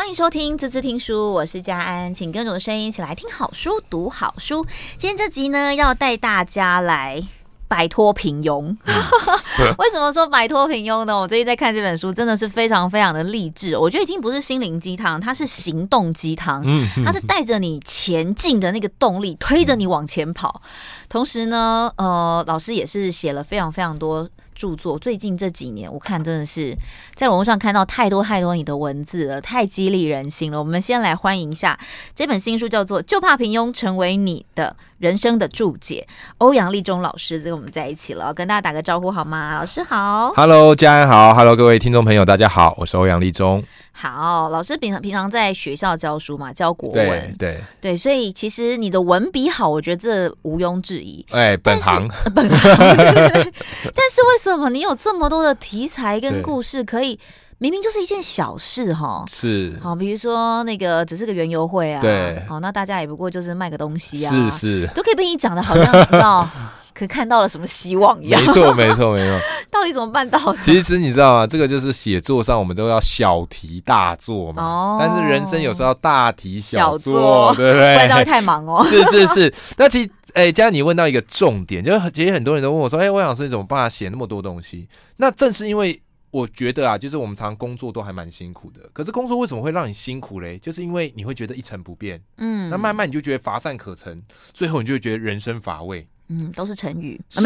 欢迎收听《滋滋听书》，我是佳安，请跟着我的声音一起来听好书、读好书。今天这集呢，要带大家来摆脱平庸。为什么说摆脱平庸呢？我最近在看这本书，真的是非常非常的励志。我觉得已经不是心灵鸡汤，它是行动鸡汤。它是带着你前进的那个动力，推着你往前跑。同时呢，呃，老师也是写了非常非常多。著作最近这几年，我看真的是在网络上看到太多太多你的文字了，太激励人心了。我们先来欢迎一下这本新书，叫做《就怕平庸，成为你的人生的注解》。欧阳立中老师跟我们在一起了，跟大家打个招呼好吗？老师好，Hello，家人好，Hello，各位听众朋友，大家好，我是欧阳立中。好，老师平常平常在学校教书嘛，教国文，对对对，所以其实你的文笔好，我觉得这毋庸置疑。哎，本行，本行。但是为什么你有这么多的题材跟故事，可以明明就是一件小事哈？是，好，比如说那个只是个园游会啊，对，好，那大家也不过就是卖个东西啊，是是，都可以被你讲的好像 你知道。可看到了什么希望一样？没错，没错，没错。到底怎么办到的？其实你知道吗？这个就是写作上，我们都要小题大做嘛。哦。但是人生有时候要大题小做，小对不对？不然会太忙哦。是是是。那其实，哎、欸，既然你问到一个重点，就是其实很多人都问我说：“哎、欸，欧阳老师，你怎么办法写那么多东西？”那正是因为我觉得啊，就是我们常常工作都还蛮辛苦的。可是工作为什么会让你辛苦嘞？就是因为你会觉得一成不变。嗯。那慢慢你就觉得乏善可陈，最后你就会觉得人生乏味。嗯，都是成语，是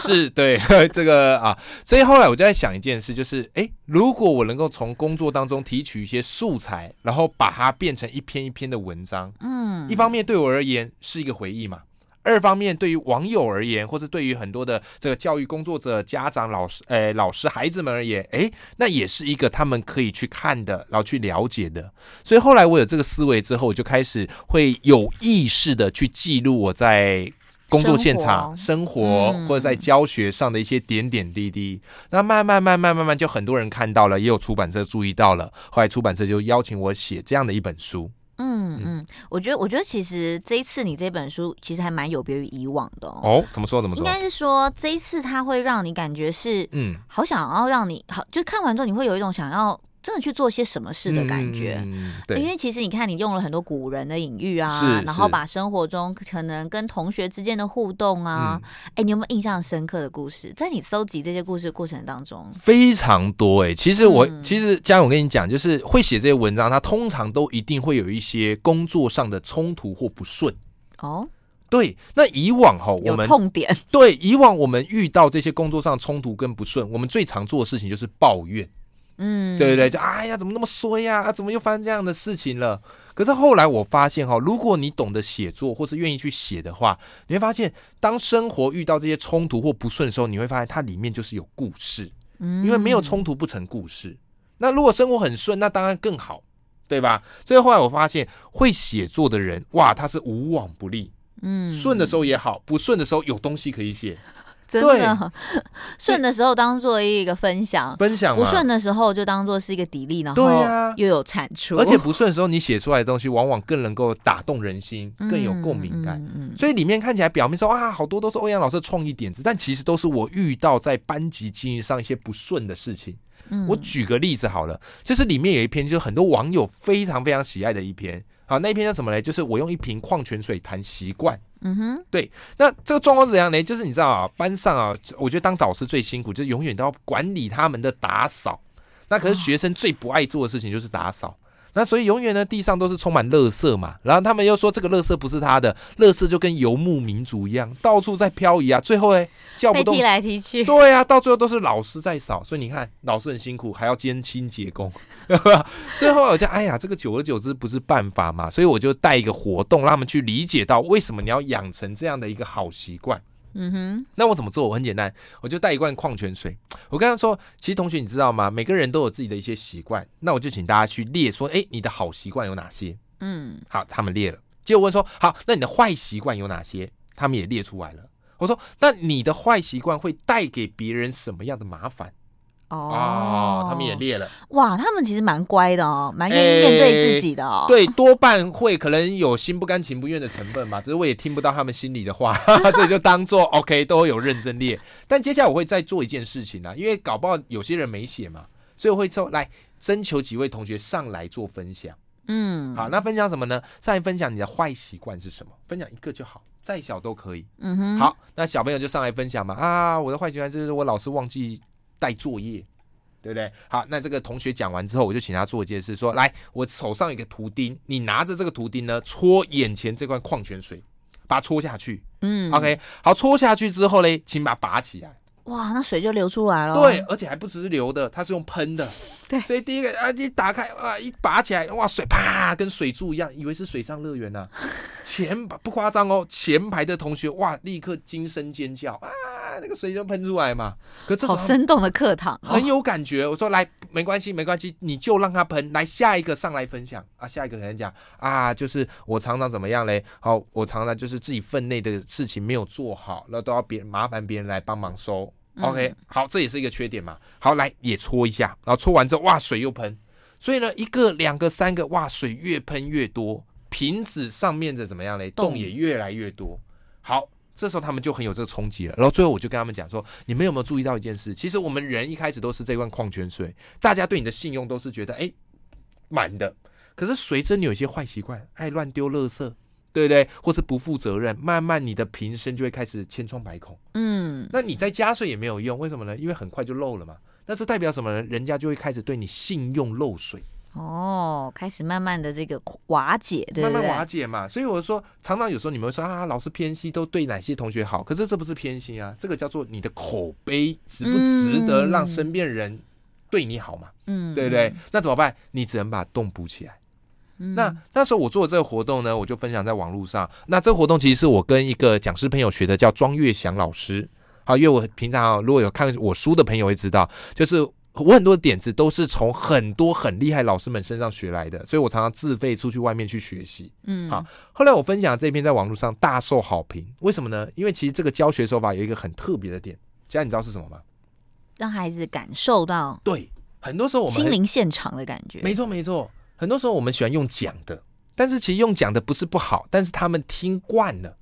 是，对 这个啊，所以后来我就在想一件事，就是哎、欸，如果我能够从工作当中提取一些素材，然后把它变成一篇一篇的文章，嗯，一方面对我而言是一个回忆嘛，二方面对于网友而言，或是对于很多的这个教育工作者、家长、老师，哎，老师、孩子们而言，哎，那也是一个他们可以去看的，然后去了解的。所以后来我有这个思维之后，我就开始会有意识的去记录我在。工作现场、生活，或者在教学上的一些点点滴滴，嗯、那慢慢慢慢慢慢就很多人看到了，也有出版社注意到了，后来出版社就邀请我写这样的一本书。嗯嗯，我觉得我觉得其实这一次你这本书其实还蛮有别于以往的哦。哦，怎么说怎么说？应该是说这一次它会让你感觉是嗯，好想要让你好，就看完之后你会有一种想要。真的去做些什么事的感觉，嗯、对，因为其实你看，你用了很多古人的隐喻啊，然后把生活中可能跟同学之间的互动啊，哎、嗯，你有没有印象深刻的故事？在你搜集这些故事的过程当中，非常多哎、欸。其实我、嗯、其实佳安，我跟你讲，就是会写这些文章，他通常都一定会有一些工作上的冲突或不顺哦。对，那以往哈，我们痛点对以往我们遇到这些工作上冲突跟不顺，我们最常做的事情就是抱怨。嗯，对对对，就哎呀，怎么那么衰呀？啊，怎么又发生这样的事情了？可是后来我发现哈，如果你懂得写作，或是愿意去写的话，你会发现，当生活遇到这些冲突或不顺的时候，你会发现它里面就是有故事。嗯，因为没有冲突不成故事。那如果生活很顺，那当然更好，对吧？所以后来我发现，会写作的人，哇，他是无往不利。嗯，顺的时候也好，不顺的时候有东西可以写。真的，顺的时候当做一个分享，分享；不顺的时候就当做是一个砥砺，然后又有产出。而且不顺的时候，你写出来的东西往往更能够打动人心，更有共鸣感。所以里面看起来表面说啊，好多都是欧阳老师的创意点子，但其实都是我遇到在班级经营上一些不顺的事情。我举个例子好了，就是里面有一篇，就是很多网友非常非常喜爱的一篇。好，那一篇叫什么呢？就是我用一瓶矿泉水谈习惯。嗯哼，对。那这个状况是怎样呢？就是你知道啊，班上啊，我觉得当导师最辛苦，就是永远都要管理他们的打扫。那可是学生最不爱做的事情就是打扫。那所以永远呢，地上都是充满垃圾嘛。然后他们又说这个垃圾不是他的，垃圾就跟游牧民族一样，到处在漂移啊。最后哎，叫不动，踢来踢去。对啊，到最后都是老师在扫。所以你看，老师很辛苦，还要兼清洁工。最后我就哎呀，这个久而久之不是办法嘛。所以我就带一个活动，让他们去理解到为什么你要养成这样的一个好习惯。嗯哼，那我怎么做？我很简单，我就带一罐矿泉水。我跟他说，其实同学你知道吗？每个人都有自己的一些习惯。那我就请大家去列说，哎，你的好习惯有哪些？嗯，好，他们列了。结果问说，好，那你的坏习惯有哪些？他们也列出来了。我说，那你的坏习惯会带给别人什么样的麻烦？哦，他们也列了。哇，他们其实蛮乖的哦，蛮愿意面对自己的哦。欸、对，多半会可能有心不甘情不愿的成分吧，只是我也听不到他们心里的话，所以就当做 OK，都会有认真列。但接下来我会再做一件事情啊，因为搞不好有些人没写嘛，所以我会说，来，征求几位同学上来做分享。嗯，好，那分享什么呢？上来分享你的坏习惯是什么？分享一个就好，再小都可以。嗯哼，好，那小朋友就上来分享嘛。啊，我的坏习惯就是我老是忘记带作业，对不对？好，那这个同学讲完之后，我就请他做一件事，说：来，我手上有一个图钉，你拿着这个图钉呢，戳眼前这罐矿泉水，把它戳下去。嗯，OK，好，戳下去之后呢，请把它拔起来。哇，那水就流出来了。对，而且还不只是流的，它是用喷的。对，所以第一个啊，一打开哇，一拔起来哇，水啪，跟水柱一样，以为是水上乐园呢。前不夸张哦，前排的同学哇，立刻惊声尖叫啊，那个水就喷出来嘛。可这好生动的课堂，很有感觉。我说来，没关系，没关系，你就让它喷。来，下一个上来分享啊，下一个可能讲啊，就是我常常怎么样嘞？好，我常常就是自己分内的事情没有做好，那都要别人麻烦别人来帮忙收。OK，好，这也是一个缺点嘛。好，来也搓一下，然后搓完之后，哇，水又喷，所以呢，一个、两个、三个，哇，水越喷越多，瓶子上面的怎么样嘞？洞也越来越多。好，这时候他们就很有这个冲击了。然后最后我就跟他们讲说，你们有没有注意到一件事？其实我们人一开始都是这罐矿泉水，大家对你的信用都是觉得哎满的，可是随着你有一些坏习惯，爱乱丢垃圾。对不对？或是不负责任，慢慢你的瓶身就会开始千疮百孔。嗯，那你再加水也没有用，为什么呢？因为很快就漏了嘛。那这代表什么呢？人家就会开始对你信用漏水。哦，开始慢慢的这个瓦解？慢慢瓦解嘛。所以我说，常常有时候你们会说啊，老师偏心，都对哪些同学好？可是这不是偏心啊，这个叫做你的口碑值不值得让身边人对你好嘛？嗯，对不对？那怎么办？你只能把洞补起来。那那时候我做的这个活动呢，我就分享在网络上。那这个活动其实是我跟一个讲师朋友学的，叫庄月祥老师。好，因为我平常如果有看我书的朋友会知道，就是我很多点子都是从很多很厉害老师们身上学来的，所以我常常自费出去外面去学习。嗯，好。后来我分享这篇在网络上大受好评，为什么呢？因为其实这个教学手法有一个很特别的点，佳，你知道是什么吗？让孩子感受到对，很多时候我们心灵现场的感觉。没错，没错。很多时候我们喜欢用讲的，但是其实用讲的不是不好，但是他们听惯了，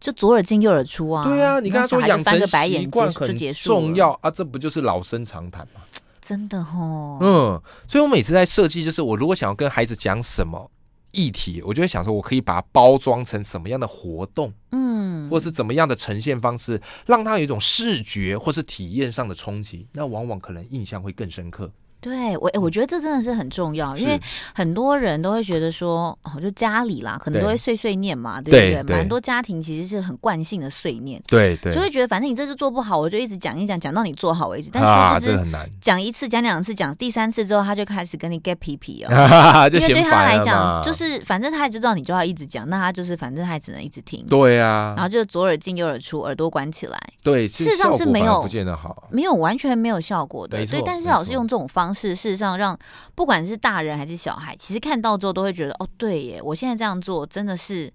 就左耳进右耳出啊。对啊，你刚才说养成习惯很重要啊，这不就是老生常谈吗？真的哦。嗯，所以我每次在设计，就是我如果想要跟孩子讲什么议题，我就会想说，我可以把它包装成什么样的活动，嗯，或是怎么样的呈现方式，让他有一种视觉或是体验上的冲击，那往往可能印象会更深刻。对我，哎，我觉得这真的是很重要，因为很多人都会觉得说，哦，就家里啦，可能都会碎碎念嘛，对不对？蛮多家庭其实是很惯性的碎念，对对，就会觉得反正你这次做不好，我就一直讲一讲，讲到你做好为止。但是不是讲一次、讲两次、讲第三次之后，他就开始跟你 get 皮皮哦，因为对他来讲，就是反正他也知道你就要一直讲，那他就是反正他也只能一直听。对啊，然后就左耳进右耳出，耳朵关起来。对，事实上是没有不见得好，没有完全没有效果的。对，但是老师用这种方式，事实上让不管是大人还是小孩，其实看到之后都会觉得，哦，对耶，我现在这样做真的是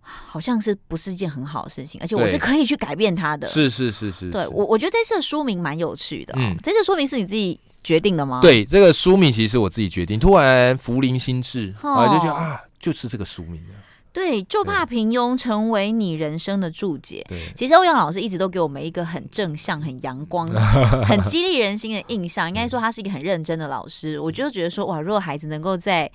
好像是不是一件很好的事情，而且我是可以去改变他的。是是是是，对我我觉得这次的书名蛮有趣的，哦，嗯，这次书名是你自己决定的吗？对，这个书名其实是我自己决定，突然福临心智，哦，啊，就觉得啊，就是这个书名对，就怕平庸成为你人生的注解。对，其实欧阳老师一直都给我们一个很正向、很阳光、很激励人心的印象。应该说他是一个很认真的老师。我就觉得说，哇，如果孩子能够在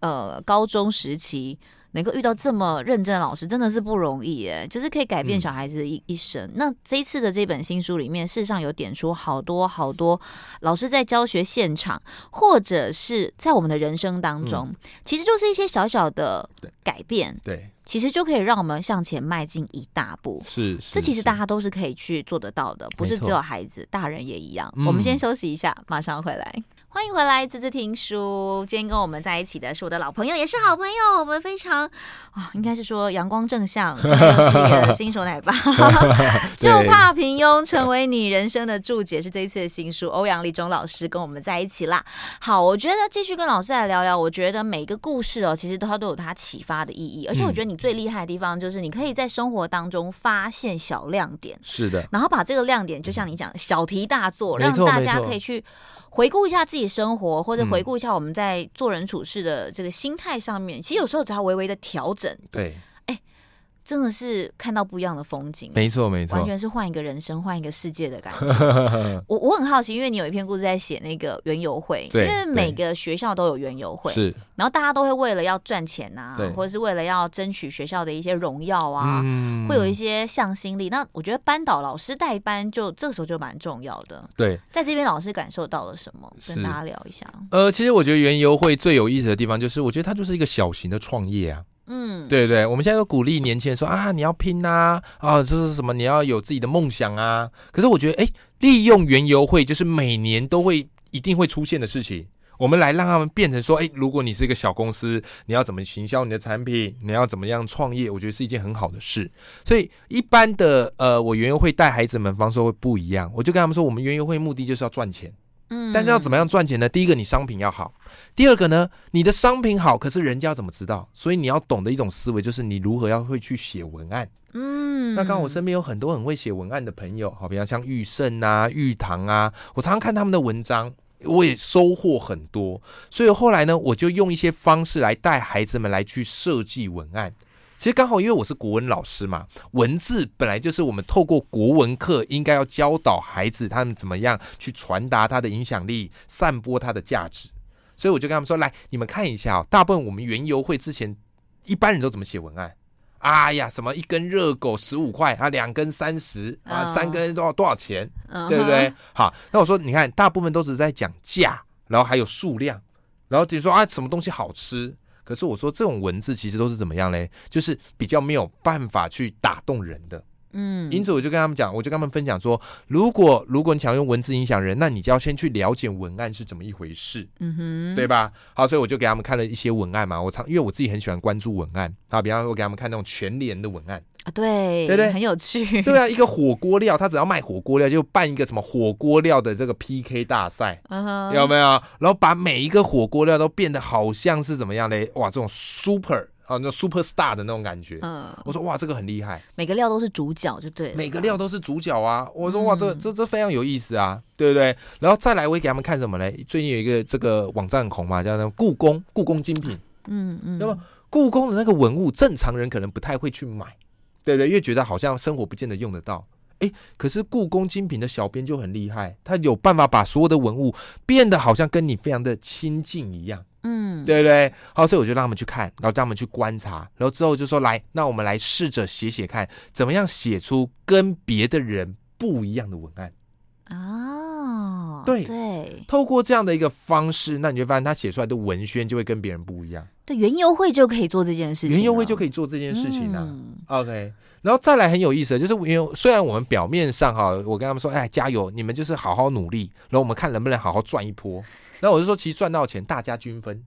呃高中时期。能够遇到这么认真的老师，真的是不容易耶，就是可以改变小孩子的一一生。嗯、那这一次的这本新书里面，事实上有点出好多好多老师在教学现场，或者是在我们的人生当中，嗯、其实就是一些小小的改变，对，对，其实就可以让我们向前迈进一大步。是，是，这其实大家都是可以去做得到的，不是只有孩子，大人也一样。嗯、我们先休息一下，马上回来。欢迎回来，滋滋听书。今天跟我们在一起的是我的老朋友，也是好朋友。我们非常啊、哦，应该是说阳光正向，又是一个新手奶爸。就怕平庸成为你人生的注解，是这一次的新书。欧阳立中老师跟我们在一起啦。好，我觉得继续跟老师来聊聊。我觉得每个故事哦，其实它都有它启发的意义。而且我觉得你最厉害的地方，就是你可以在生活当中发现小亮点。是的。然后把这个亮点，就像你讲的，小题大做，让大家可以去。回顾一下自己生活，或者回顾一下我们在做人处事的这个心态上面，嗯、其实有时候只要微微的调整，对，哎，真的是看到不一样的风景，没错没错，完全是换一个人生、换一个世界的感觉。我我很好奇，因为你有一篇故事在写那个园游会，因为每个学校都有园游会，是，然后大家都会为了要赚钱啊，或者是为了要争取学校的一些荣耀啊，嗯、会有一些向心力。那我觉得班导老师带班就这个时候就蛮重要的。对，在这边老师感受到了什么？跟大家聊一下。呃，其实我觉得园游会最有意思的地方，就是我觉得它就是一个小型的创业啊。嗯，对对，我们现在都鼓励年轻人说啊，你要拼呐，啊，就是什么？你要有自己的梦想啊。可是我觉得，哎，利用园游会就是每年都会一定会出现的事情，我们来让他们变成说，哎，如果你是一个小公司，你要怎么行销你的产品？你要怎么样创业？我觉得是一件很好的事。所以一般的，呃，我园游会带孩子们方式会不一样，我就跟他们说，我们园游会目的就是要赚钱。嗯，但是要怎么样赚钱呢？第一个，你商品要好；第二个呢，你的商品好，可是人家要怎么知道？所以你要懂得一种思维，就是你如何要会去写文案。嗯，那刚好我身边有很多很会写文案的朋友，好比方像玉胜啊、玉堂啊，我常常看他们的文章，我也收获很多。所以后来呢，我就用一些方式来带孩子们来去设计文案。其实刚好因为我是国文老师嘛，文字本来就是我们透过国文课应该要教导孩子他们怎么样去传达他的影响力，散播他的价值，所以我就跟他们说：来，你们看一下哦，大部分我们园游会之前一般人都怎么写文案？哎呀，什么一根热狗十五块啊，两根三十啊，三根多少多少钱，对不对？好，那我说你看，大部分都是在讲价，然后还有数量，然后比如说啊，什么东西好吃。可是我说这种文字其实都是怎么样嘞？就是比较没有办法去打动人的。嗯，因此我就跟他们讲，我就跟他们分享说，如果如果你想用文字影响人，那你就要先去了解文案是怎么一回事，嗯哼，对吧？好，所以我就给他们看了一些文案嘛。我常因为我自己很喜欢关注文案，啊，比方说我给他们看那种全联的文案啊，对对对，很有趣。对啊，一个火锅料，他只要卖火锅料，就办一个什么火锅料的这个 PK 大赛，有没有？然后把每一个火锅料都变得好像是怎么样嘞？哇，这种 super。哦，那 super star 的那种感觉，嗯，我说哇，这个很厉害，每个料都是主角，就对，每个料都是主角啊。我说哇，这这这非常有意思啊，对不对？然后再来，我也给他们看什么嘞？最近有一个这个网站很红嘛，叫那故宫故宫精品，嗯嗯，那么故宫的那个文物，正常人可能不太会去买，对不对？因为觉得好像生活不见得用得到。哎，可是故宫精品的小编就很厉害，他有办法把所有的文物变得好像跟你非常的亲近一样。嗯，对不对？好，所以我就让他们去看，然后让他们去观察，然后之后就说：“来，那我们来试着写写看，怎么样写出跟别的人不一样的文案。”哦，对对，透过这样的一个方式，那你就发现他写出来的文宣就会跟别人不一样。对，园游会就可以做这件事情，园游会就可以做这件事情呢、啊。嗯、OK，然后再来很有意思的就是，因为虽然我们表面上哈，我跟他们说：“哎，加油，你们就是好好努力，然后我们看能不能好好赚一波。”那我就说，其实赚到钱，大家均分。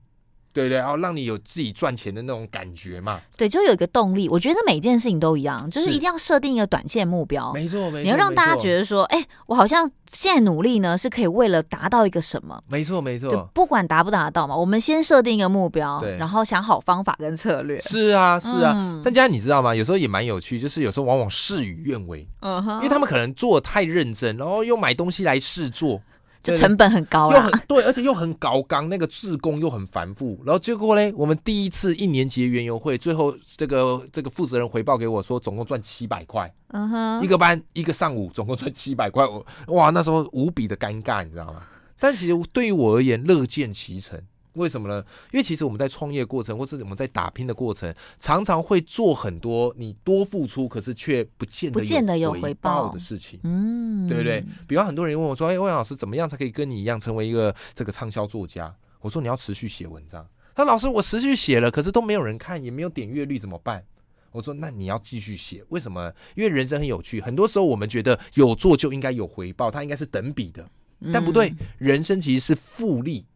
对对，然后让你有自己赚钱的那种感觉嘛。对，就有一个动力。我觉得每件事情都一样，就是一定要设定一个短线目标。没错，没错。你要让大家觉得说，哎，我好像现在努力呢，是可以为了达到一个什么？没错，没错。不管达不达到嘛，我们先设定一个目标，对，然后想好方法跟策略。是啊，是啊。嗯、但家你知道吗？有时候也蛮有趣，就是有时候往往事与愿违。嗯哼。因为他们可能做得太认真，然后又买东西来试做。就成本很高了，又很对，而且又很高刚，那个自工又很繁复，然后结果呢，我们第一次一年级的园游会，最后这个这个负责人回报给我说，总共赚七百块，嗯哼，一个班一个上午总共赚七百块，我哇，那时候无比的尴尬，你知道吗？但其实对于我而言，乐见其成。为什么呢？因为其实我们在创业过程，或是我们在打拼的过程，常常会做很多你多付出，可是却不见得不见得有回报的事情，嗯，对不对？比方很多人问我说：“哎，欧阳老师，怎么样才可以跟你一样成为一个这个畅销作家？”我说：“你要持续写文章。”他老师，我持续写了，可是都没有人看，也没有点阅率，怎么办？我说：“那你要继续写。为什么？因为人生很有趣，很多时候我们觉得有做就应该有回报，它应该是等比的，但不对，人生其实是复利。”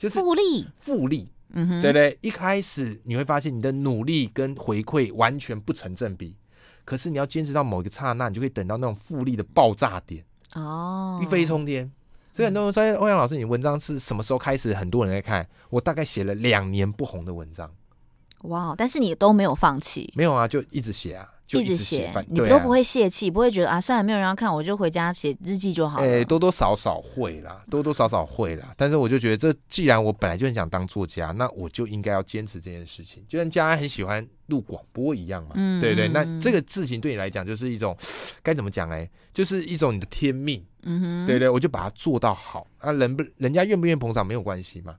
就是复利，复利，嗯哼，对不对？一开始你会发现你的努力跟回馈完全不成正比，可是你要坚持到某一个刹那，你就可以等到那种复利的爆炸点哦，一飞冲天。所以很多人说：“欧阳老师，你文章是什么时候开始很多人在看？”我大概写了两年不红的文章，哇！但是你都没有放弃，没有啊，就一直写啊。就一直写，啊、你都不会泄气，不会觉得啊，算了，没有人要看，我就回家写日记就好了。欸，多多少少会啦，多多少少会啦。但是我就觉得，这既然我本来就很想当作家，那我就应该要坚持这件事情，就像家很喜欢录广播一样嘛。嗯，对对。那这个事情对你来讲，就是一种该怎么讲？哎，就是一种你的天命。嗯哼，对对，我就把它做到好啊。人不，人家愿不愿意捧场没有关系嘛。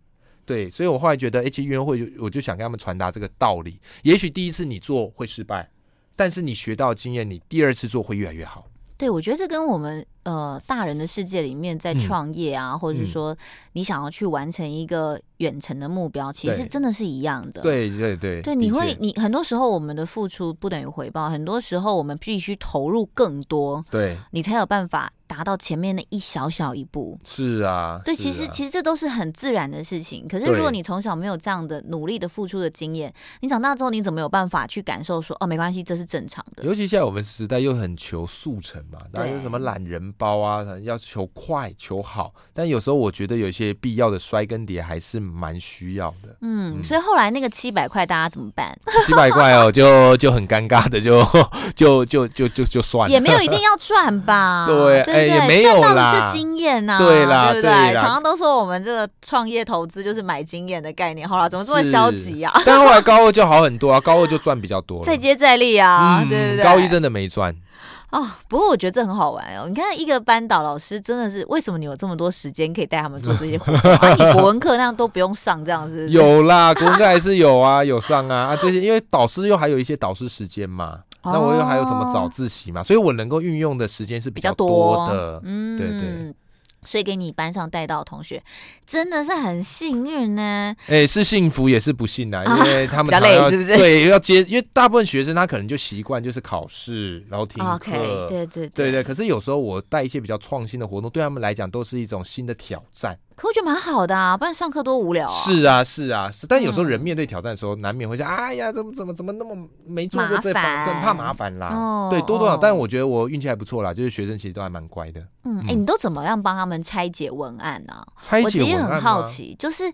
对，所以我后来觉得，哎，其实约会就我就想跟他们传达这个道理。也许第一次你做会失败。但是你学到经验，你第二次做会越来越好。对，我觉得这跟我们呃大人的世界里面在创业啊，嗯、或者是说你想要去完成一个远程的目标，嗯、其实真的是一样的。对对对，对，你会你很多时候我们的付出不等于回报，很多时候我们必须投入更多，对，你才有办法。达到前面的一小小一步，是啊，对，其实其实这都是很自然的事情。可是如果你从小没有这样的努力的付出的经验，你长大之后你怎么有办法去感受说哦，没关系，这是正常的？尤其现在我们时代又很求速成嘛，大家有什么懒人包啊，要求快求好。但有时候我觉得有一些必要的摔跟叠还是蛮需要的。嗯，嗯，所以后来那个七百块大家怎么办？七百块哦，就就很尴尬的，就 就就就就就算了，也没有一定要赚吧？对。哎也没有啦，是经验呐，对啦，对不对？常常都说我们这个创业投资就是买经验的概念。好了，怎么这么消极啊？但后来高二就好很多啊，高二就赚比较多了，再接再厉啊，对不对？高一真的没赚哦。不过我觉得这很好玩哦。你看一个班导老师真的是，为什么你有这么多时间可以带他们做这些活动？啊，你国文课那样都不用上，这样子有啦，国文课还是有啊，有上啊啊这些，因为导师又还有一些导师时间嘛。那我又还有什么早自习嘛？所以我能够运用的时间是比较多的，嗯，对对。所以给你班上带到的同学真的是很幸运呢。哎，是幸福也是不幸啊，因为他们 比较累，是不是？对，要接，因为大部分学生他可能就习惯就是考试，然后听课，对对对对对。可是有时候我带一些比较创新的活动，对他们来讲都是一种新的挑战。可我觉得蛮好的啊，不然上课多无聊啊。是啊，是啊，是。但有时候人面对挑战的时候，难免会想，哎呀，怎么怎么怎么那么没做过这方，很怕麻烦啦。对，多多少。但我觉得我运气还不错啦，就是学生其实都还蛮乖的。嗯，哎，你都怎么样帮他们拆解文案呢？拆解文案，我其实很好奇，就是。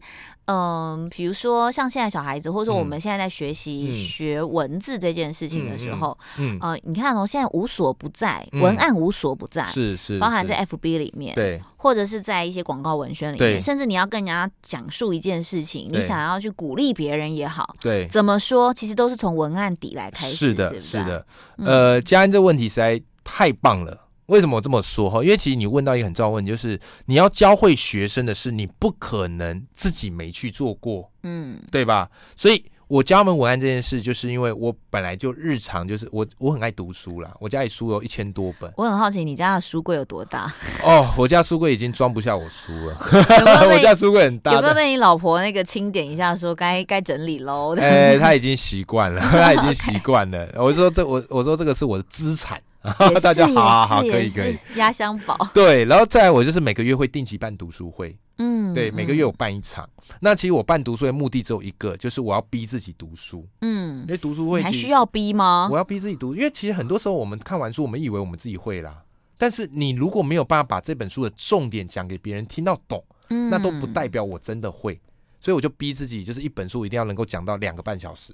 嗯，比如说像现在小孩子，或者说我们现在在学习学文字这件事情的时候，嗯，呃，你看哦，现在无所不在，文案无所不在，是是，包含在 FB 里面，对，或者是在一些广告文宣里面，甚至你要跟人家讲述一件事情，你想要去鼓励别人也好，对，怎么说，其实都是从文案底来开始，是的，是的，呃，佳恩这问题实在太棒了。为什么我这么说哈？因为其实你问到一个很重要问题，就是你要教会学生的是，你不可能自己没去做过，嗯，对吧？所以我教他们文案这件事，就是因为我本来就日常就是我我很爱读书啦，我家里书有一千多本。我很好奇你家的书柜有多大？哦，我家书柜已经装不下我书了。我家书柜很大。有没有被你老婆那个清点一下，说该该整理喽？哎、欸，他已经习惯了，他已经习惯了。我说这我我说这个是我的资产。大家好好好，可以可以，压箱宝。对，然后再来，我就是每个月会定期办读书会，嗯，对，每个月我办一场。那其实我办读书会的目的只有一个，就是我要逼自己读书，嗯，因为读书会还需要逼吗？我要逼自己读，因为其实很多时候我们看完书，我们以为我们自己会啦，但是你如果没有办法把这本书的重点讲给别人听到懂，嗯，那都不代表我真的会，所以我就逼自己，就是一本书一定要能够讲到两个半小时。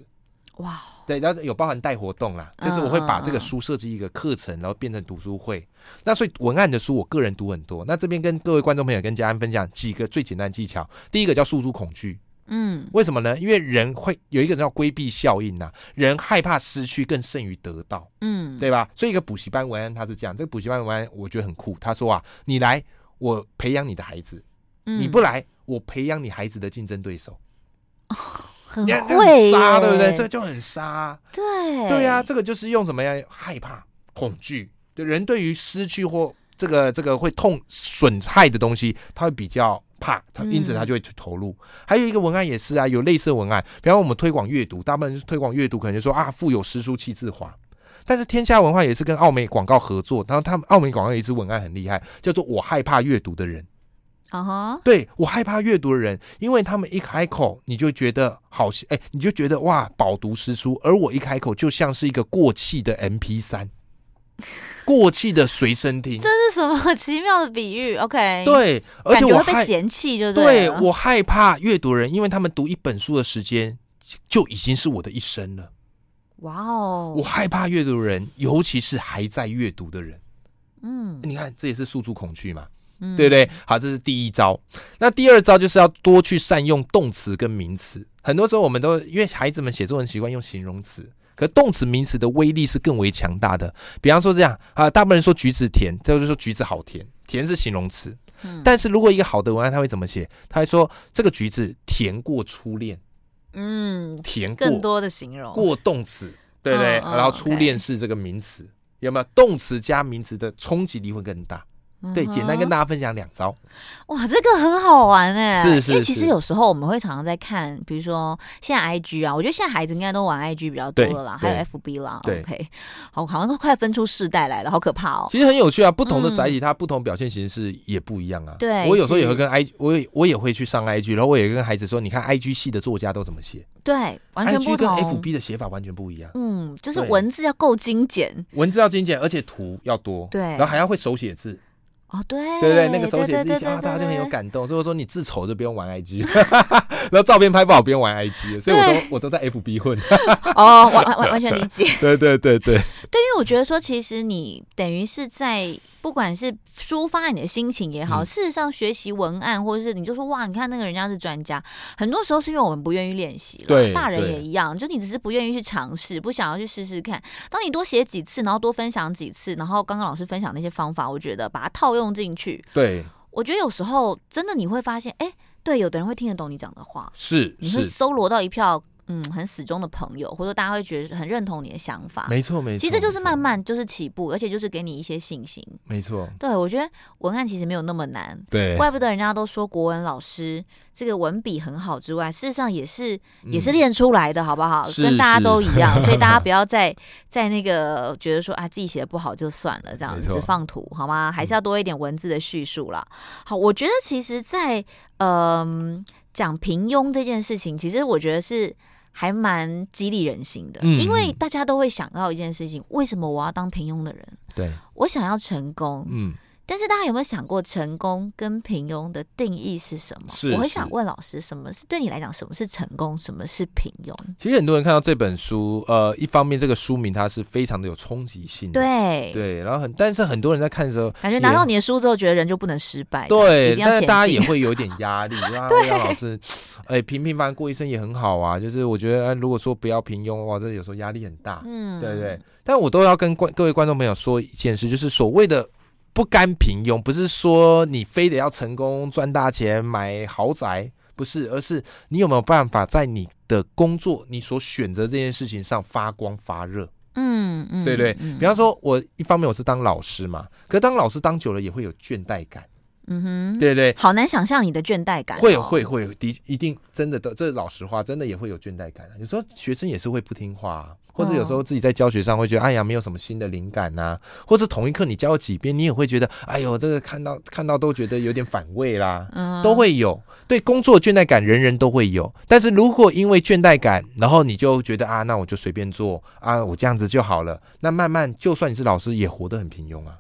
哇对，然后有包含带活动啦，就是我会把这个书设计一个课程，然后变成读书会。那所以文案的书，我个人读很多。那这边跟各位观众朋友跟家安分享几个最简单的技巧。第一个叫诉诸恐惧，嗯，为什么呢？因为人会有一个叫规避效应呐，人害怕失去更胜于得到，嗯，对吧？所以一个补习班文案他是这样，这个补习班文案我觉得很酷。他说啊，你来，我培养你的孩子；你不来，我培养你孩子的竞争对手。很会杀，对不对？这个就很杀。对对呀，这个就是用什么样害怕、恐惧。对人对于失去或这个这个会痛损害的东西，他会比较怕，他因此他就会去投入。还有一个文案也是啊，有类似的文案，比方我们推广阅读，大部分是推广阅读，可能就说啊，腹有诗书气自华。但是天下文化也是跟奥美广告合作，然后他们奥美广告有一支文案很厉害，叫做“我害怕阅读的人”。啊哈！Uh. 对，我害怕阅读的人，因为他们一开口，你就觉得好，哎，你就觉得哇，饱读诗书。而我一开口，就像是一个过气的 M P 三过气的随身听。这是什么奇妙的比喻？OK，对，而且我会被嫌弃，就对。对，我害怕阅读人，因为他们读一本书的时间就已经是我的一生了。哇哦！我害怕阅读人，尤其是还在阅读的人。嗯，你看，这也是诉诸恐惧嘛，嗯、对不对？好，这是第一招。那第二招就是要多去善用动词跟名词。很多时候，我们都因为孩子们写作文习惯用形容词，可动词、名词的威力是更为强大的。比方说这样啊，大部分人说橘子甜，就是说橘子好甜，甜是形容词。嗯、但是如果一个好的文案，他会怎么写？他会说这个橘子甜过初恋。嗯，甜过更多的形容过动词，对不对？嗯嗯、然后初恋是这个名词，有没有动词加名词的冲击力会更大？对，简单跟大家分享两招。哇，这个很好玩哎！是是是，因为其实有时候我们会常常在看，比如说现在 IG 啊，我觉得现在孩子应该都玩 IG 比较多了啦，还有 FB 啦。OK，好，好像都快分出世代来了，好可怕哦。其实很有趣啊，不同的载体它不同表现形式也不一样啊。对，我有时候也会跟 I，我也我也会去上 IG，然后我也跟孩子说，你看 IG 系的作家都怎么写？对，完全不同。跟 FB 的写法完全不一样。嗯，就是文字要够精简，文字要精简，而且图要多。对，然后还要会手写字。哦，对对对，那个手写字写，大家就很有感动。所以我说你字丑就不用玩 IG，然后照片拍不好不用玩 IG，所以我都我都在 FB 混。哦，完完完全理解。对对对对，对，因为我觉得说，其实你等于是在。不管是抒发你的心情也好，事实上学习文案，或者是你就说哇，你看那个人家是专家，很多时候是因为我们不愿意练习了。对，大人也一样，就你只是不愿意去尝试，不想要去试试看。当你多写几次，然后多分享几次，然后刚刚老师分享那些方法，我觉得把它套用进去。对，我觉得有时候真的你会发现，哎，对，有的人会听得懂你讲的话，是，你会搜罗到一票。嗯，很死忠的朋友，或者说大家会觉得很认同你的想法，没错没错。其实这就是慢慢就是起步，而且就是给你一些信心，没错。对，我觉得文案其实没有那么难，对，怪不得人家都说国文老师这个文笔很好之外，事实上也是也是练出来的，好不好？跟大家都一样，所以大家不要再在那个觉得说啊自己写的不好就算了，这样子只放图好吗？还是要多一点文字的叙述啦。好，我觉得其实，在嗯讲平庸这件事情，其实我觉得是。还蛮激励人心的，嗯，因为大家都会想到一件事情：为什么我要当平庸的人？对，我想要成功。嗯。但是大家有没有想过，成功跟平庸的定义是什么？是，我很想问老师，什么是对你来讲，什么是成功，什么是平庸？其实很多人看到这本书，呃，一方面这个书名它是非常的有冲击性的，对对，然后很，但是很多人在看的时候，感觉拿到你的书之后，觉得人就不能失败，对，但是大家也会有点压力，对，老师，哎，平平凡凡过一生也很好啊，就是我觉得，如果说不要平庸，哇，这有时候压力很大，嗯，对对。但我都要跟观各位观众朋友说一件事，就是所谓的。不甘平庸，不是说你非得要成功赚大钱买豪宅，不是，而是你有没有办法在你的工作、你所选择这件事情上发光发热？嗯嗯，对对。比方说，我一方面我是当老师嘛，可是当老师当久了也会有倦怠感。嗯哼，对对，好难想象你的倦怠感。会会会，的一定真的的，这是老实话，真的也会有倦怠感。有时候学生也是会不听话。或者有时候自己在教学上会觉得，哎呀，没有什么新的灵感呐、啊，或是同一课你教了几遍，你也会觉得，哎呦，这个看到看到都觉得有点反胃啦，嗯，都会有。对工作倦怠感，人人都会有。但是如果因为倦怠感，然后你就觉得啊，那我就随便做啊，我这样子就好了。那慢慢，就算你是老师，也活得很平庸啊。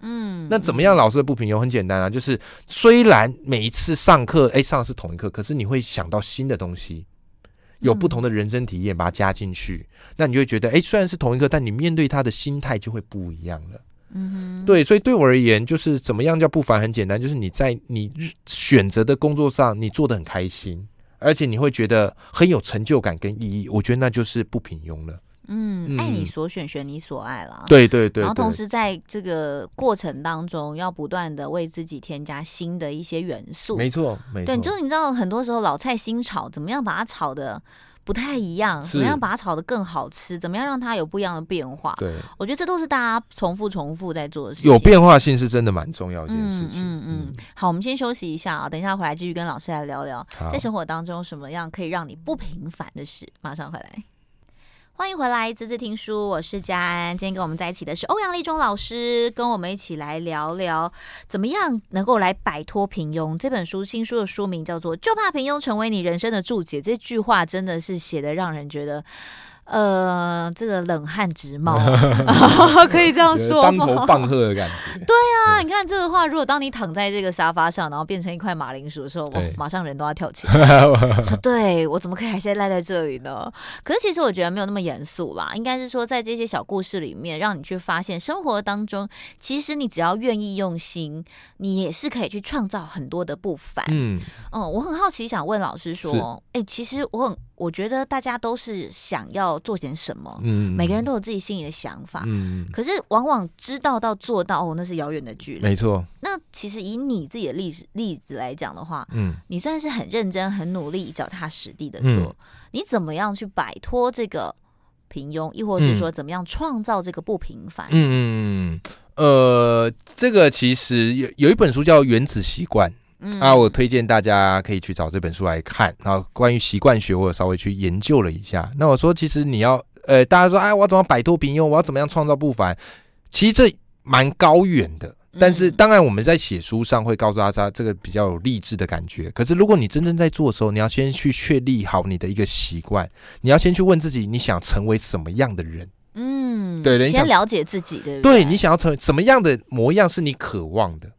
嗯，那怎么样老师的不平庸？很简单啊，就是虽然每一次上课，哎，上的是同一课，可是你会想到新的东西。有不同的人生体验，把它加进去，嗯，那你就会觉得，哎，虽然是同一个，但你面对他的心态就会不一样了。嗯哼，对，所以对我而言，就是怎么样叫不凡？很简单，就是你在你选择的工作上，你做的很开心，而且你会觉得很有成就感跟意义。我觉得那就是不平庸了。嗯，爱你所选，选你所爱了。对对对，然后同时在这个过程当中，要不断的为自己添加新的一些元素。没错，没错。对，就是你知道，很多时候老菜新炒，怎么样把它炒的不太一样？怎么样把它炒的更好吃？怎么样让它有不一样的变化？对，我觉得这都是大家重复重复在做的事情。有变化性是真的蛮重要的一件事情。嗯嗯，嗯。好，我们先休息一下啊，等一下回来继续跟老师来聊聊，在生活当中什么样可以让你不平凡的事。马上回来。欢迎回来，滋滋听书，我是佳安。今天跟我们在一起的是欧阳立中老师，跟我们一起来聊聊怎么样能够来摆脱平庸。这本书新书的书名叫做《就怕平庸成为你人生的注解》。这句话真的是写的让人觉得，呃，这个冷汗直冒，可以这样说当头棒喝的感觉。对啊，你看这个话，如果当你躺在这个沙发上，然后变成一块马铃薯的时候，我马上人都要跳起来，说：“对我怎么可以还现在赖在这里呢？”可是其实我觉得没有那么严肃啦，应该是说在这些小故事里面，让你去发现生活当中，其实你只要愿意用心，你也是可以去创造很多的不凡。嗯嗯，我很好奇，想问老师说：“哎、欸，其实我很。”我觉得大家都是想要做点什么，嗯，每个人都有自己心里的想法，嗯，可是往往知道到做到哦，那是遥远的距离，没错。那其实以你自己的例子例子来讲的话，嗯，你算是很认真、很努力、脚踏实地的做，嗯，你怎么样去摆脱这个平庸，亦或是说怎么样创造这个不平凡？嗯嗯，呃，这个其实有有一本书叫《原子习惯》。嗯、啊，我推荐大家可以去找这本书来看。然后关于习惯学，我有稍微去研究了一下。那我说，其实你要，呃，大家说，哎，我要怎么摆脱平庸？我要怎么样创造不凡？其实这蛮高远的。但是，当然我们在写书上会告诉大家，这个比较有励志的感觉。可是，如果你真正在做的时候，你要先去确立好你的一个习惯。你要先去问自己，你想成为什么样的人？嗯，对，你先了解自己，对不对？对，你想要成为什么样的模样是你渴望的。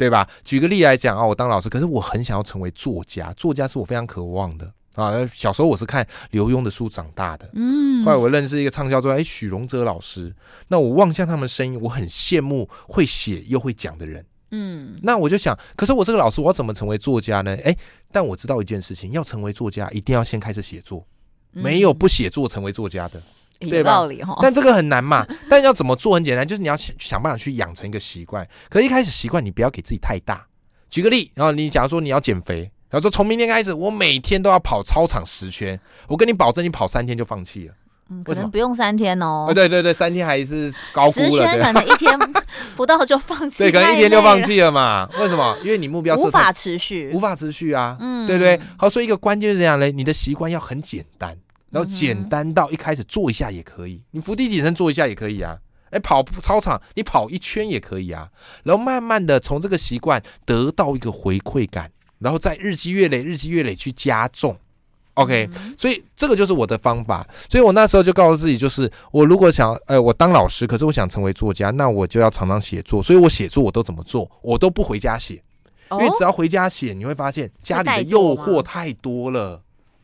对吧？举个例来讲啊，我当老师，可是我很想要成为作家，作家是我非常渴望的啊。小时候我是看刘墉的书长大的，嗯，后来我认识一个畅销作家，哎，许荣哲老师，那我望向他们的身影，我很羡慕会写又会讲的人，嗯，那我就想，可是我这个老师，我要怎么成为作家呢？哎，但我知道一件事情，要成为作家，一定要先开始写作，没有不写作成为作家的。有道理哈，但这个很难嘛。但要怎么做很简单，就是你要想办法去养成一个习惯。可是一开始习惯你不要给自己太大。举个例，然后你假如说你要减肥，然后说从明天开始我每天都要跑操场十圈，我跟你保证，你跑三天就放弃了。嗯，可能不用三天哦。对对对，三天还是高估了。十圈可能一天 不到就放弃，对，可能一天就放弃了嘛。为什么？因为你目标是无法持续，无法持续啊。嗯，对不对？好，所以一个关键是这样嘞，你的习惯要很简单。然后简单到一开始做一下也可以，你伏地挺身做一下也可以啊。哎，跑操场你跑一圈也可以啊。然后慢慢的从这个习惯得到一个回馈感，然后再日积月累，日积月累去加重。OK，所以这个就是我的方法。所以我那时候就告诉自己，就是我如果想，呃，我当老师，可是我想成为作家，那我就要常常写作。所以我写作我都怎么做？我都不回家写，因为只要回家写，你会发现家里的诱惑太多了，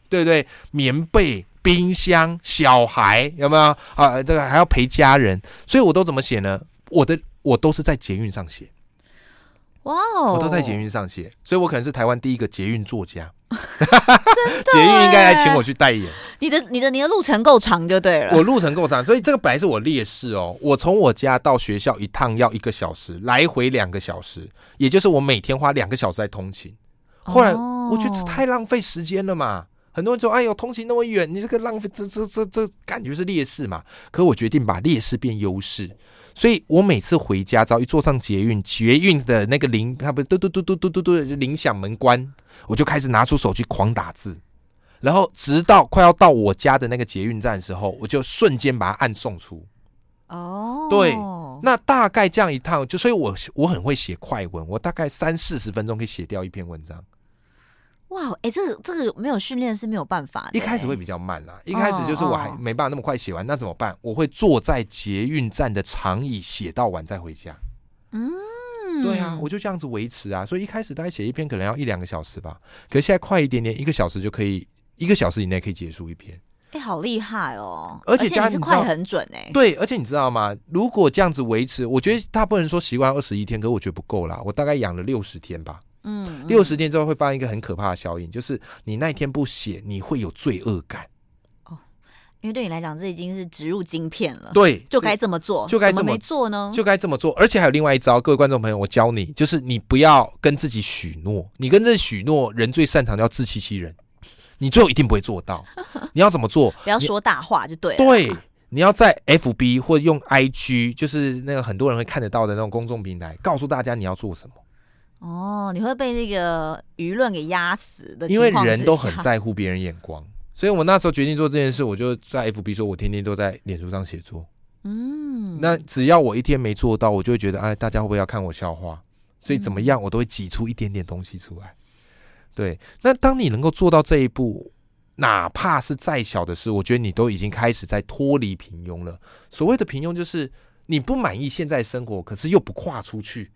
对不对？棉被。冰箱、小孩有没有啊？这个还要陪家人，所以我都怎么写呢？我的我都是在捷运上写。哇哦，我都在捷运上写，所以我可能是台湾第一个捷运作家。捷运应该来请我去代言。你的、你的、你的路程够长就对了。我路程够长，所以这个本来是我劣势哦。我从我家到学校一趟要一个小时，来回两个小时，也就是我每天花两个小时在通勤。后来我觉得这太浪费时间了嘛。很多人说：“哎呦，通勤那么远，你这个浪费，这这这这感觉是劣势嘛？”可我决定把劣势变优势，所以我每次回家，只要一坐上捷运，捷运的那个铃，它不是嘟嘟嘟嘟嘟嘟嘟就铃响门关，我就开始拿出手机狂打字，然后直到快要到我家的那个捷运站的时候，我就瞬间把它按送出。哦，对，那大概这样一趟，就所以我我很会写快文，我大概三四十分钟可以写掉一篇文章。哇，哎、欸，这个这个没有训练是没有办法的。一开始会比较慢啦，一开始就是我还没办法那么快写完，哦、那怎么办？我会坐在捷运站的长椅写到晚再回家。嗯，对啊，我就这样子维持啊。所以一开始大概写一篇可能要一两个小时吧，可是现在快一点点，一个小时就可以，一个小时以内可以结束一篇。哎、欸，好厉害哦！而且加是快很准哎、欸。对，而且你知道吗？如果这样子维持，我觉得大部分人说习惯二十一天，可是我觉得不够啦。我大概养了六十天吧。嗯，六十天之后会发生一个很可怕的效应，就是你那一天不写，你会有罪恶感。哦，因为对你来讲，这已经是植入晶片了。对，就该这么做，就该这么没做呢？就该这么做。而且还有另外一招，各位观众朋友，我教你，就是你不要跟自己许诺，你跟自己许诺，人最擅长的要自欺欺人，你最后一定不会做到。你要怎么做？不要说大话就对了。对，你要在 FB 或者用 IG，就是那个很多人会看得到的那种公众平台，告诉大家你要做什么。哦，你会被那个舆论给压死的，因为人都很在乎别人眼光，所以我那时候决定做这件事，我就在 FB 说，我天天都在脸书上写作。嗯，那只要我一天没做到，我就会觉得，哎，大家会不会要看我笑话？所以怎么样，我都会挤出一点点东西出来。对，那当你能够做到这一步，哪怕是再小的事，我觉得你都已经开始在脱离平庸了。所谓的平庸，就是你不满意现在生活，可是又不跨出去，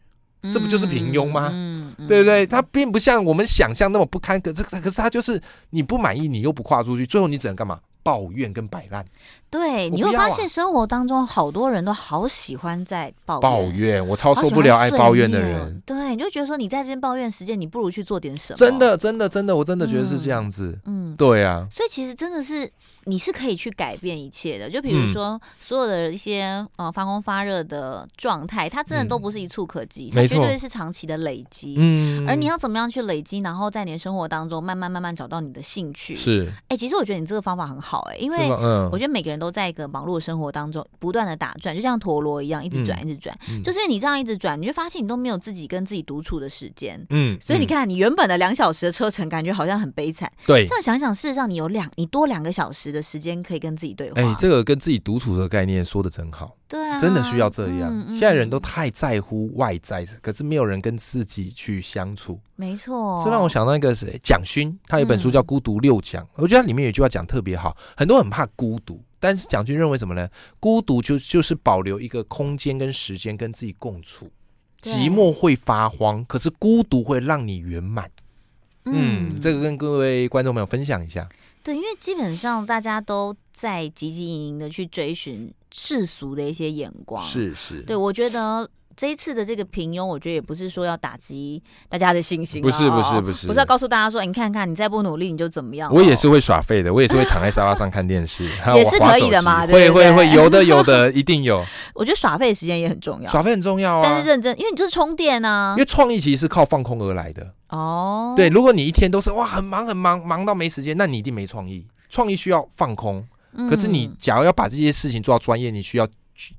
这不就是平庸吗？嗯，嗯，对不对？他并不像我们想象那么不堪，可是可是它就是你不满意，你又不跨出去，最后你只能干嘛？抱怨跟摆烂。对，啊、你会发现生活当中好多人都好喜欢在抱怨，抱怨，我超受不了爱抱怨的人。对，你就觉得说你在这边抱怨时间，你不如去做点什么。真的，真的，真的，我真的觉得是这样子。嗯，对啊。所以其实真的是你是可以去改变一切的。就比如说、嗯、所有的一些呃发光发热的状态，它真的都不是一蹴可及，它绝对是长期的累积。嗯。而你要怎么样去累积，然后在你的生活当中慢慢慢慢找到你的兴趣。是。哎、欸，其实我觉得你这个方法很好哎、欸，因为我觉得每个人都在一个忙碌的。生活当中不断的打转，就像陀螺一样，一直转，一直转。嗯、就是你这样一直转，你就发现你都没有自己跟自己独处的时间。嗯，所以你看，你原本的两小时的车程，感觉好像很悲惨。对，这样想想，事实上你有两，你多两个小时的时间可以跟自己对话。哎、欸，这个跟自己独处的概念说的真好。对啊，真的需要这样。嗯嗯、现在人都太在乎外在，可是没有人跟自己去相处。没错，这让我想到一个谁，蒋勋，他有一本书叫《孤独六讲》，嗯、我觉得他里面有一句话讲特别好，很多人很怕孤独。但是蒋军认为什么呢？孤独就就是保留一个空间跟时间跟自己共处，寂寞会发慌，可是孤独会让你圆满。嗯，这个跟各位观众朋友分享一下。对，因为基本上大家都在汲汲营营的去追寻世俗的一些眼光。是是，对我觉得。这一次的这个平庸，我觉得也不是说要打击大家的信心，不是不是不是，不是要告诉大家说，你看看你再不努力你就怎么样。我也是会耍废的，我也是会躺在沙发上看电视，也是可以的嘛。会会会有的有的 一定有。我觉得耍废时间也很重要，耍废很重要啊。但是认真，因为你就是充电啊。因为创意其实是靠放空而来的哦。对，如果你一天都是哇很忙很忙忙到没时间，那你一定没创意。创意需要放空，可是你假如要把这些事情做到专业，你需要。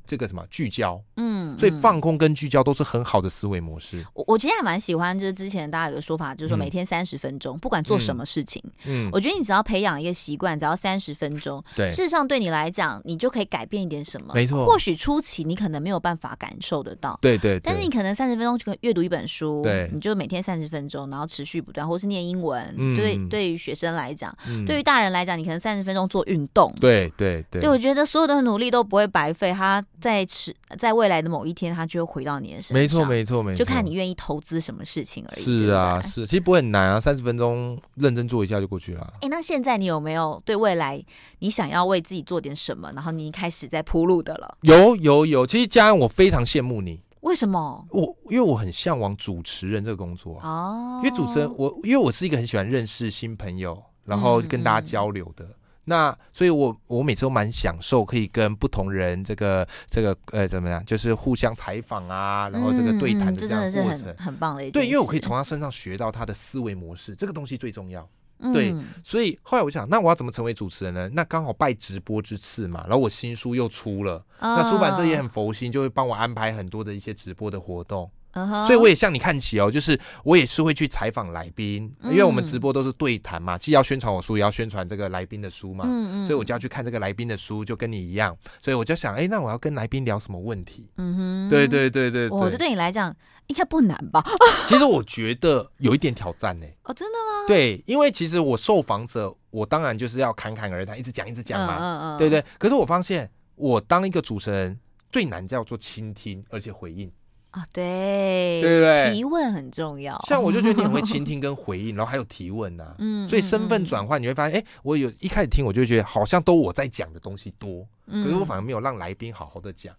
这个什么聚焦，嗯，所以放空跟聚焦都是很好的思维模式。我我其实还蛮喜欢，就是之前大家有个说法，就是说每天三十分钟，不管做什么事情，嗯，我觉得你只要培养一个习惯，只要三十分钟，对，事实上对你来讲，你就可以改变一点什么。没错，或许初期你可能没有办法感受得到，对对，但是你可能三十分钟就可以阅读一本书，对，你就每天三十分钟，然后持续不断，或是念英文，对，对于学生来讲，对于大人来讲，你可能三十分钟做运动，对对对，对我觉得所有的努力都不会白费，他。在迟，在未来的某一天，他就会回到你的身上。没错，没错，没错，就看你愿意投资什么事情而已。是啊，是，其实不会很难啊，三十分钟认真做一下就过去了。哎，那现在你有没有对未来你想要为自己做点什么？然后你一开始在铺路的了？有，有，有。其实佳安，我非常羡慕你。为什么？我因为我很向往主持人这个工作哦。因为主持人，我因为我是一个很喜欢认识新朋友，然后跟大家交流的。嗯嗯那所以我，我我每次都蛮享受可以跟不同人这个这个呃怎么样，就是互相采访啊，然后这个对谈的这样过程，很很棒的一件。对，因为我可以从他身上学到他的思维模式，这个东西最重要。嗯、对，所以后来我想，那我要怎么成为主持人呢？那刚好拜直播之赐嘛，然后我新书又出了，哦、那出版社也很佛心，就会帮我安排很多的一些直播的活动。Uh huh. 所以我也向你看齐哦，就是我也是会去采访来宾，因为我们直播都是对谈嘛，既要宣传我书，也要宣传这个来宾的书嘛，嗯嗯，所以我就要去看这个来宾的书，就跟你一样，所以我就想，哎，那我要跟来宾聊什么问题？嗯哼，对对对对，我这对你来讲应该不难吧？其实我觉得有一点挑战呢。哦，真的吗？对，因为其实我受访者，我当然就是要侃侃而谈，一直讲一直讲嘛，嗯嗯，对对。可是我发现，我当一个主持人最难叫做倾听，而且回应。啊，对，对不对？提问很重要。像我就觉得你很会 倾听跟回应，然后还有提问呐。嗯，所以身份转换你会发现，哎，我有一开始听，我就觉得好像都我在讲的东西多，可是我反而没有让来宾好好的讲。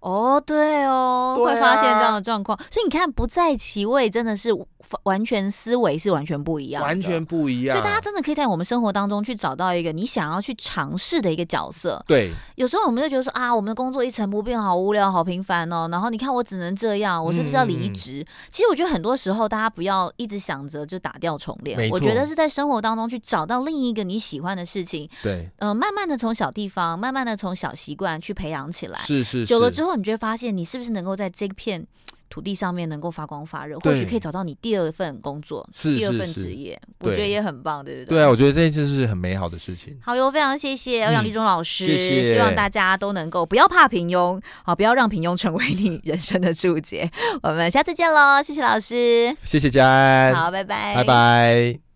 哦，对哦，会发现这样的状况。所以你看，不在其位真的是完全思维是完全不一样，完全不一样。所以大家真的可以在我们生活当中去找到一个你想要去尝试的一个角色。对，有时候我们就觉得说啊，我们的工作一成不变，好无聊，好平凡哦。然后你看我只能这样，我是不是要离职？其实我觉得很多时候大家不要一直想着就打掉重练。我觉得是在生活当中去找到另一个你喜欢的事情。对，嗯，慢慢的从小地方，慢慢的从小习惯去培养起来。是是，久了之后。后你就会发现，你是不是能够在这片土地上面能够发光发热？或许可以找到你第二份工作，是第二份职业，我觉得也很棒，对不对？对啊，我觉得这件事是很美好的事情。好哟，非常谢谢欧阳立中老师，嗯、谢谢，希望大家都能够不要怕平庸，好，不要让平庸成为你 人生的注解。我们下次见喽，谢谢老师，谢谢佳安，好，拜拜，拜拜。